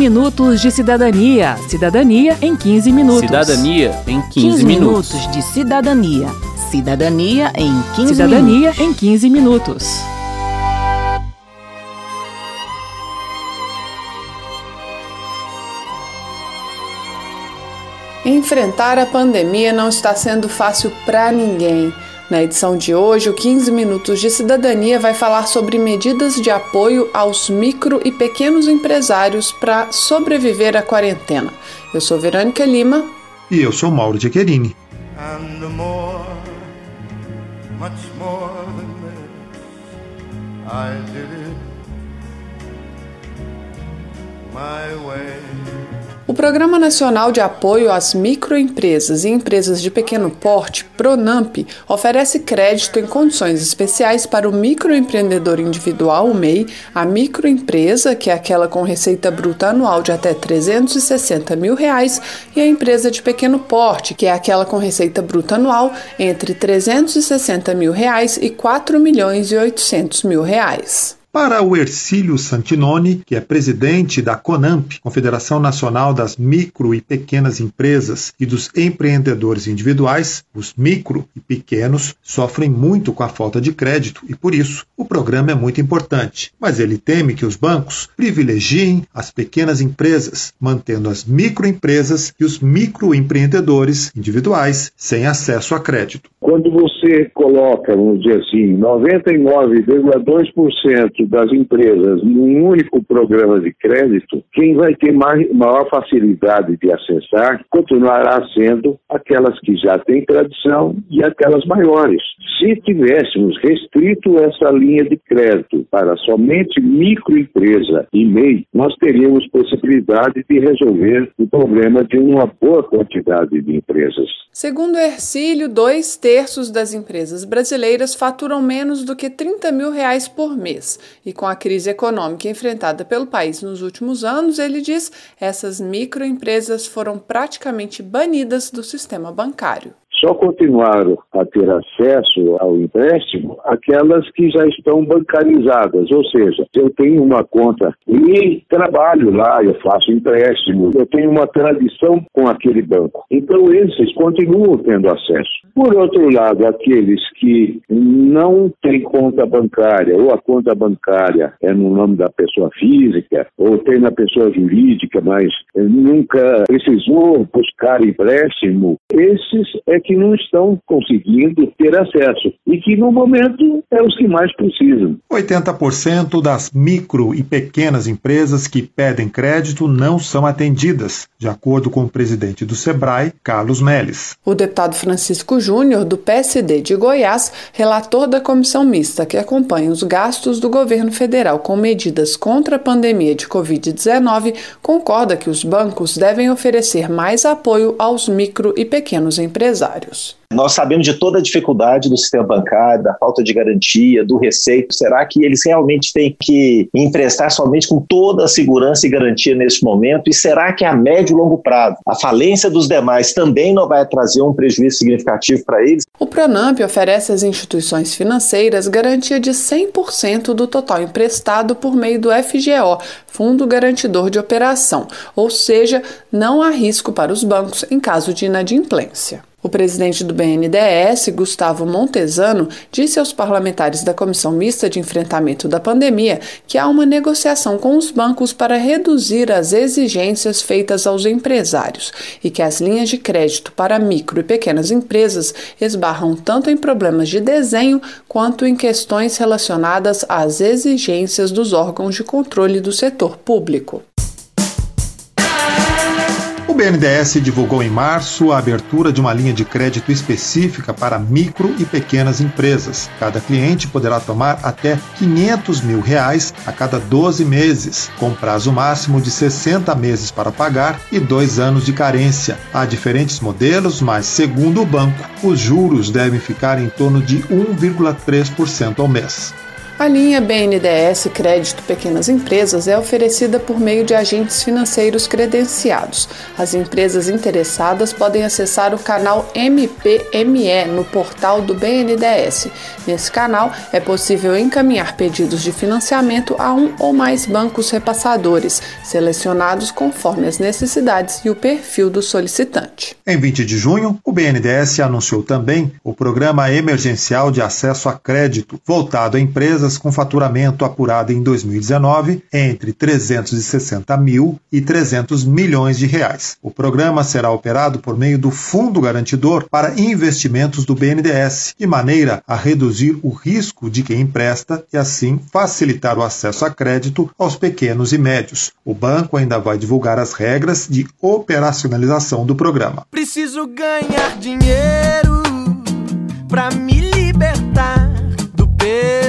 minutos de cidadania. Cidadania em 15 minutos. Cidadania em 15, 15 minutos. minutos de cidadania. Cidadania em 15 Cidadania minutos. em 15 minutos. Enfrentar a pandemia não está sendo fácil para ninguém. Na edição de hoje, o 15 Minutos de Cidadania vai falar sobre medidas de apoio aos micro e pequenos empresários para sobreviver à quarentena. Eu sou Verônica Lima. E eu sou Mauro de Querini. and O Programa Nacional de Apoio às Microempresas e Empresas de Pequeno Porte, PRONAMP, oferece crédito em condições especiais para o microempreendedor individual, o MEI, a microempresa, que é aquela com receita bruta anual de até 360 mil reais, e a empresa de pequeno porte, que é aquela com receita bruta anual entre 360 mil reais e 4 milhões e 800 mil reais. Para o Ercílio Santinoni, que é presidente da CONAMP, Confederação Nacional das Micro e Pequenas Empresas e dos Empreendedores Individuais, os micro e pequenos sofrem muito com a falta de crédito e, por isso, o programa é muito importante. Mas ele teme que os bancos privilegiem as pequenas empresas, mantendo as microempresas e os microempreendedores individuais sem acesso a crédito. Quando você coloca, vamos dizer assim, 99,2% das empresas num único programa de crédito, quem vai ter mais, maior facilidade de acessar continuará sendo aquelas que já têm tradição e aquelas maiores. Se tivéssemos restrito essa linha de crédito para somente microempresa e MEI, nós teríamos possibilidade de resolver o problema de uma boa quantidade de empresas. Segundo Ercílio, dois terços das empresas brasileiras faturam menos do que 30 mil reais por mês. E com a crise econômica enfrentada pelo país nos últimos anos, ele diz, essas microempresas foram praticamente banidas do sistema bancário. Só continuaram a ter acesso ao empréstimo aquelas que já estão bancarizadas, ou seja, eu tenho uma conta e trabalho lá, eu faço empréstimo, eu tenho uma tradição com aquele banco. Então esses continuam tendo acesso. Por outro lado, aqueles que não têm conta bancária ou a conta bancária é no nome da pessoa física ou tem na pessoa jurídica, mas nunca precisou buscar empréstimo, esses é que não estão conseguindo ter acesso e que no momento é os que mais precisam. 80% das micro e pequenas empresas que pedem crédito não são atendidas, de acordo com o presidente do Sebrae, Carlos Melles. O deputado Francisco Júnior, do PSD de Goiás, relator da comissão mista que acompanha os gastos do governo federal com medidas contra a pandemia de Covid-19, concorda que os bancos devem oferecer mais apoio aos micro e pequenos empresários. Nós sabemos de toda a dificuldade do sistema bancário, da falta de garantia, do receito. Será que eles realmente têm que emprestar somente com toda a segurança e garantia neste momento? E será que a médio e longo prazo a falência dos demais também não vai trazer um prejuízo significativo para eles? O Pronamp oferece às instituições financeiras garantia de 100% do total emprestado por meio do FGO, Fundo Garantidor de Operação, ou seja, não há risco para os bancos em caso de inadimplência. O presidente do BNDES, Gustavo Montesano, disse aos parlamentares da Comissão Mista de Enfrentamento da Pandemia que há uma negociação com os bancos para reduzir as exigências feitas aos empresários e que as linhas de crédito para micro e pequenas empresas esbarram tanto em problemas de desenho quanto em questões relacionadas às exigências dos órgãos de controle do setor público. BNDES divulgou em março a abertura de uma linha de crédito específica para micro e pequenas empresas. Cada cliente poderá tomar até 500 mil reais a cada 12 meses, com prazo máximo de 60 meses para pagar e dois anos de carência. Há diferentes modelos, mas segundo o banco, os juros devem ficar em torno de 1,3% ao mês. A linha BNDES Crédito Pequenas Empresas é oferecida por meio de agentes financeiros credenciados. As empresas interessadas podem acessar o canal MPME no portal do BNDES. Nesse canal é possível encaminhar pedidos de financiamento a um ou mais bancos repassadores, selecionados conforme as necessidades e o perfil do solicitante. Em 20 de junho, o BNDES anunciou também o Programa Emergencial de Acesso a Crédito, voltado a empresas com faturamento apurado em 2019 entre 360 mil e 300 milhões de reais. O programa será operado por meio do Fundo Garantidor para Investimentos do BNDES, de maneira a reduzir o risco de quem empresta e assim facilitar o acesso a crédito aos pequenos e médios. O banco ainda vai divulgar as regras de operacionalização do programa. Preciso ganhar dinheiro para me libertar do peso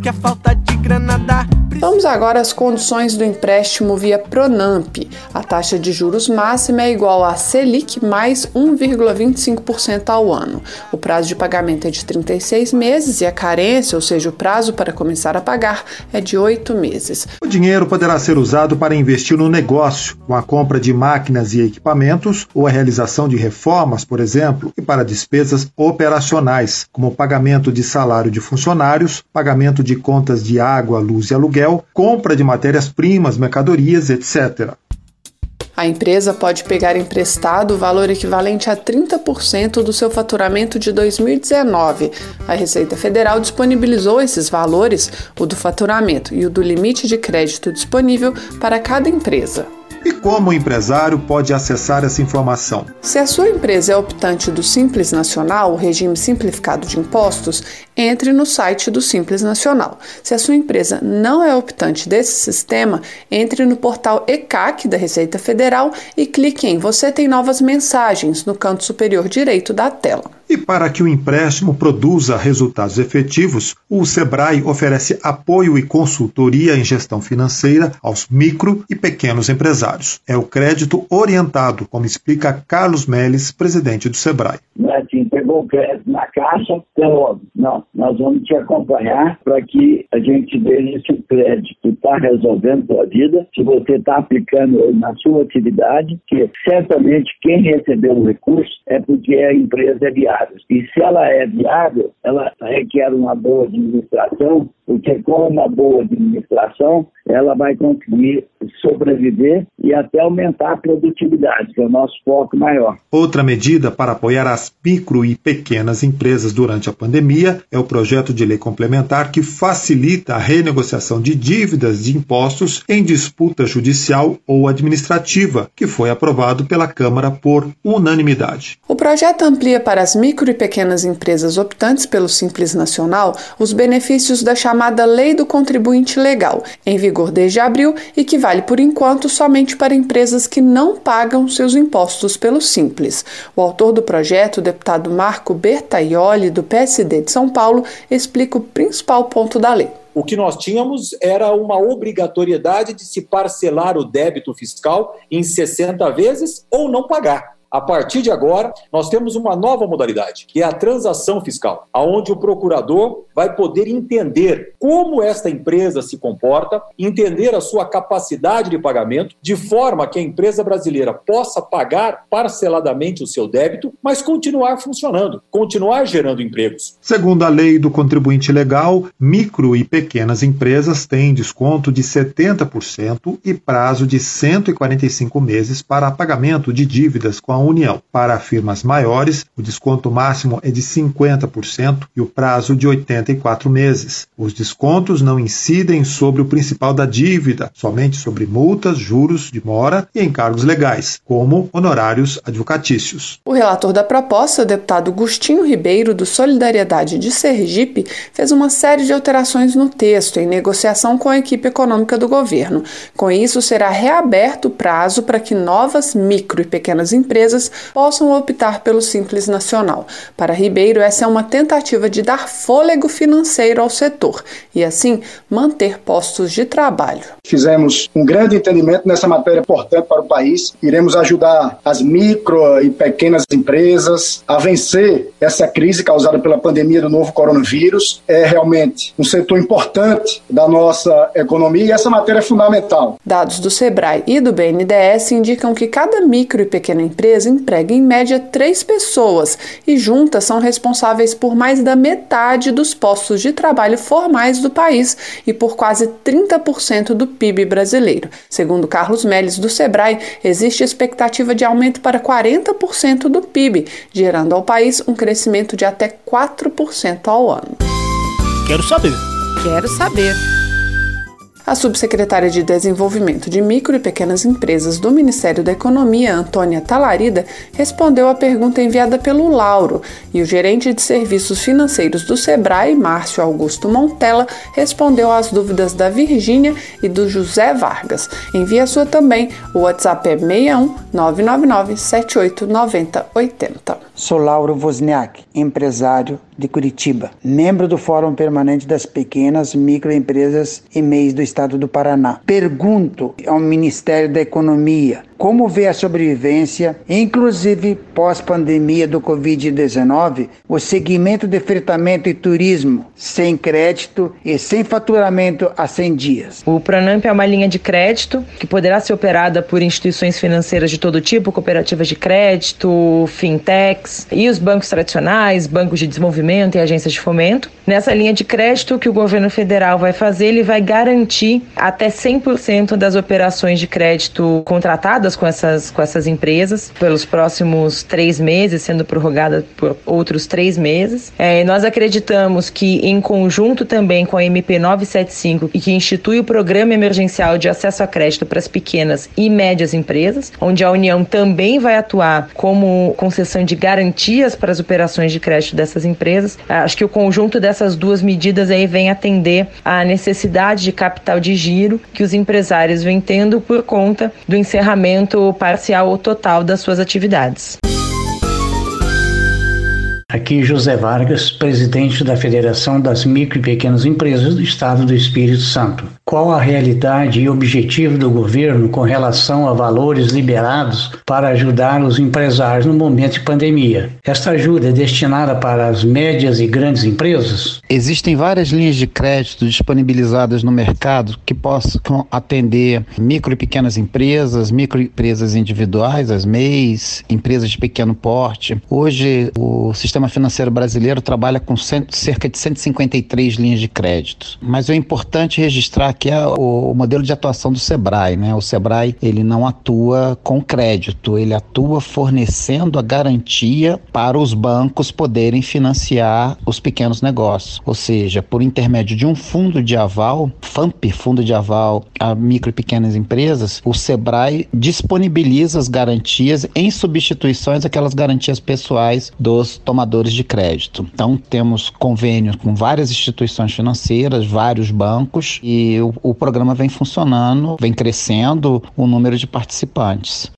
que a falta de grana dá. Vamos agora às condições do empréstimo via Pronamp. A taxa de juros máxima é igual a Selic mais 1,25% ao ano. O prazo de pagamento é de 36 meses e a carência, ou seja, o prazo para começar a pagar, é de 8 meses. O dinheiro poderá ser usado para investir no negócio, com a compra de máquinas e equipamentos ou a realização de reformas, por exemplo, e para despesas operacionais, como pagamento de salário de funcionários, pagamento de contas de água, luz e aluguel compra de matérias-primas, mercadorias, etc. A empresa pode pegar emprestado o valor equivalente a 30% do seu faturamento de 2019. A Receita Federal disponibilizou esses valores, o do faturamento e o do limite de crédito disponível para cada empresa. E como o empresário pode acessar essa informação? Se a sua empresa é optante do Simples Nacional, o regime simplificado de impostos, entre no site do Simples Nacional. Se a sua empresa não é optante desse sistema, entre no portal ECAC da Receita Federal e clique em Você tem novas mensagens no canto superior direito da tela. E para que o empréstimo produza resultados efetivos, o Sebrae oferece apoio e consultoria em gestão financeira aos micro e pequenos empresários. É o crédito orientado, como explica Carlos Meles, presidente do Sebrae. Assim, pegou o crédito na caixa, então, não, nós vamos te acompanhar para que a gente veja se o crédito está resolvendo sua vida, se você está aplicando na sua atividade, que certamente quem recebeu o recurso é porque a empresa é viável viáveis. E se ela é viável, ela requer uma boa administração, porque com uma boa administração, ela vai conseguir sobreviver e até aumentar a produtividade, que é o nosso foco maior. Outra medida para apoiar as micro e pequenas empresas durante a pandemia é o projeto de lei complementar que facilita a renegociação de dívidas de impostos em disputa judicial ou administrativa, que foi aprovado pela Câmara por unanimidade. O projeto amplia para as micro e pequenas empresas optantes pelo Simples Nacional os benefícios da chamada Lei do Contribuinte Legal, em vigor desde abril e que vale por enquanto somente para empresas que não pagam seus impostos pelo Simples. O autor do projeto, o deputado Marco Bertaioli, do PSD de São Paulo, explica o principal ponto da lei. O que nós tínhamos era uma obrigatoriedade de se parcelar o débito fiscal em 60 vezes ou não pagar. A partir de agora, nós temos uma nova modalidade, que é a transação fiscal, aonde o procurador vai poder entender como esta empresa se comporta, entender a sua capacidade de pagamento, de forma que a empresa brasileira possa pagar parceladamente o seu débito, mas continuar funcionando, continuar gerando empregos. Segundo a lei do contribuinte legal, micro e pequenas empresas têm desconto de 70% e prazo de 145 meses para pagamento de dívidas com a União. Para firmas maiores, o desconto máximo é de 50% e o prazo de 84 meses. Os descontos não incidem sobre o principal da dívida, somente sobre multas, juros de mora e encargos legais, como honorários advocatícios. O relator da proposta, o deputado Gustinho Ribeiro, do Solidariedade de Sergipe, fez uma série de alterações no texto em negociação com a equipe econômica do governo. Com isso, será reaberto o prazo para que novas micro e pequenas empresas empresas possam optar pelo Simples Nacional. Para Ribeiro, essa é uma tentativa de dar fôlego financeiro ao setor e, assim, manter postos de trabalho. Fizemos um grande entendimento nessa matéria importante para o país. Iremos ajudar as micro e pequenas empresas a vencer essa crise causada pela pandemia do novo coronavírus. É realmente um setor importante da nossa economia e essa matéria é fundamental. Dados do Sebrae e do BNDES indicam que cada micro e pequena empresa emprega em média três pessoas e juntas são responsáveis por mais da metade dos postos de trabalho formais do país e por quase 30% do PIB brasileiro. Segundo Carlos Melles, do Sebrae, existe expectativa de aumento para 40% do PIB, gerando ao país um crescimento de até 4% ao ano. Quero saber. Quero saber. A subsecretária de Desenvolvimento de Micro e Pequenas Empresas do Ministério da Economia, Antônia Talarida, respondeu à pergunta enviada pelo Lauro e o gerente de serviços financeiros do Sebrae, Márcio Augusto Montella, respondeu às dúvidas da Virgínia e do José Vargas. Envie a sua também. O WhatsApp é 61 999 78 90 80. Sou Lauro Wozniak, empresário de Curitiba, membro do Fórum Permanente das Pequenas Microempresas e MEIs do Estado do Paraná. Pergunto ao Ministério da Economia como vê a sobrevivência, inclusive pós-pandemia do Covid-19, o segmento de fretamento e turismo sem crédito e sem faturamento há 100 dias. O Pronamp é uma linha de crédito que poderá ser operada por instituições financeiras de todo tipo, cooperativas de crédito, fintechs e os bancos tradicionais, bancos de desenvolvimento e agências de fomento. Nessa linha de crédito que o governo federal vai fazer, ele vai garantir até 100% das operações de crédito contratadas com essas, com essas empresas pelos próximos três meses, sendo prorrogada por outros três meses. É, nós acreditamos que, em conjunto também com a MP 975, e que institui o Programa Emergencial de Acesso a Crédito para as Pequenas e Médias Empresas, onde a União também vai atuar como concessão de garantias para as operações de crédito dessas empresas. Acho que o conjunto dessas duas medidas aí vem atender à necessidade de capital de giro que os empresários vêm tendo por conta do encerramento parcial ou total das suas atividades. Aqui José Vargas, presidente da Federação das Micro e Pequenas Empresas do Estado do Espírito Santo. Qual a realidade e objetivo do governo com relação a valores liberados para ajudar os empresários no momento de pandemia? Esta ajuda é destinada para as médias e grandes empresas? Existem várias linhas de crédito disponibilizadas no mercado que possam atender micro e pequenas empresas, microempresas individuais, as MEIs, empresas de pequeno porte. Hoje, o sistema financeiro brasileiro trabalha com cerca de 153 linhas de crédito. Mas é importante registrar que é o, modelo de atuação do Sebrae, né? O Sebrae, ele não atua com crédito, ele atua fornecendo a garantia para os bancos poderem financiar os pequenos negócios. Ou seja, por intermédio de um fundo de aval, FAMP, Fundo de Aval a Micro e Pequenas Empresas, o Sebrae disponibiliza as garantias em substituições àquelas garantias pessoais dos tomadores de crédito. Então, temos convênios com várias instituições financeiras, vários bancos e o o, programa vem funcionando, vem crescendo o número de participantes.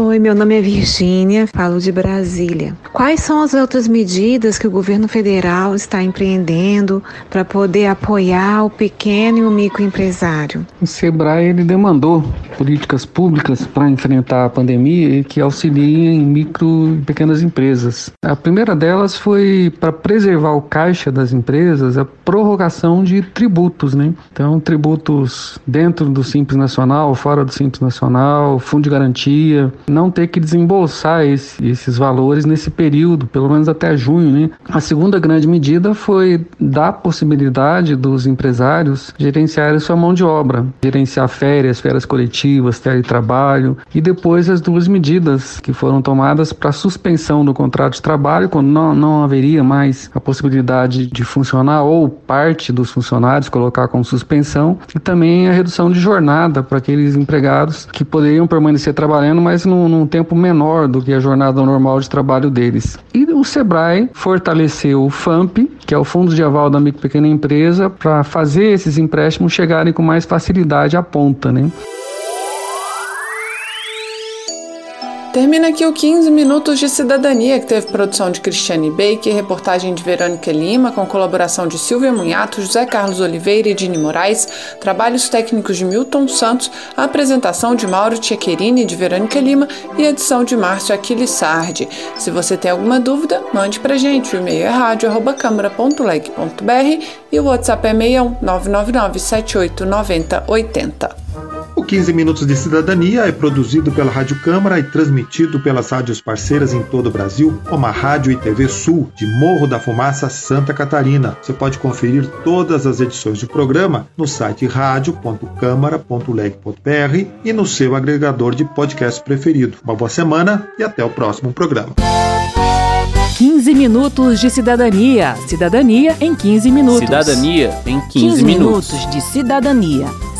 Oi, meu nome é Virgínia, falo de Brasília. Quais são as outras medidas que o governo federal está empreendendo para poder apoiar o pequeno e o microempresário? O Sebrae ele demandou políticas públicas para enfrentar a pandemia e que auxiliem micro e pequenas empresas. A primeira delas foi para preservar o caixa das empresas, a prorrogação de tributos, né? Então, tributos dentro do Simples Nacional, fora do Simples Nacional, fundo de garantia, não ter que desembolsar esse, esses valores nesse período, pelo menos até junho. Né? A segunda grande medida foi dar possibilidade dos empresários gerenciarem sua mão de obra, gerenciar férias, férias coletivas, teletrabalho e depois as duas medidas que foram tomadas para suspensão do contrato de trabalho, quando não, não haveria mais a possibilidade de funcionar ou parte dos funcionários colocar como suspensão e também a redução de jornada para aqueles empregados que poderiam permanecer trabalhando, mas não num, num tempo menor do que a jornada normal de trabalho deles. E o Sebrae fortaleceu o FAMP, que é o Fundo de Aval da Micro Pequena Empresa, para fazer esses empréstimos chegarem com mais facilidade à ponta, né? Termina aqui o 15 Minutos de Cidadania, que teve produção de Cristiane Baker, reportagem de Verônica Lima, com colaboração de Silvia Munhato, José Carlos Oliveira e Dini Moraes, trabalhos técnicos de Milton Santos, a apresentação de Mauro Tchequerini de Verônica Lima e edição de Márcio Aquilissardi. Se você tem alguma dúvida, mande pra gente. O e-mail é rádio.câmara.leg.br e o WhatsApp é 61 999 78 90 80. O 15 Minutos de Cidadania é produzido pela Rádio Câmara e transmitido pelas rádios parceiras em todo o Brasil, como a Rádio e TV Sul, de Morro da Fumaça, Santa Catarina. Você pode conferir todas as edições do programa no site radio.câmara.leg.br e no seu agregador de podcast preferido. Uma boa semana e até o próximo programa. 15 minutos de cidadania. Cidadania em 15 minutos. Cidadania em 15, 15 minutos. minutos de cidadania.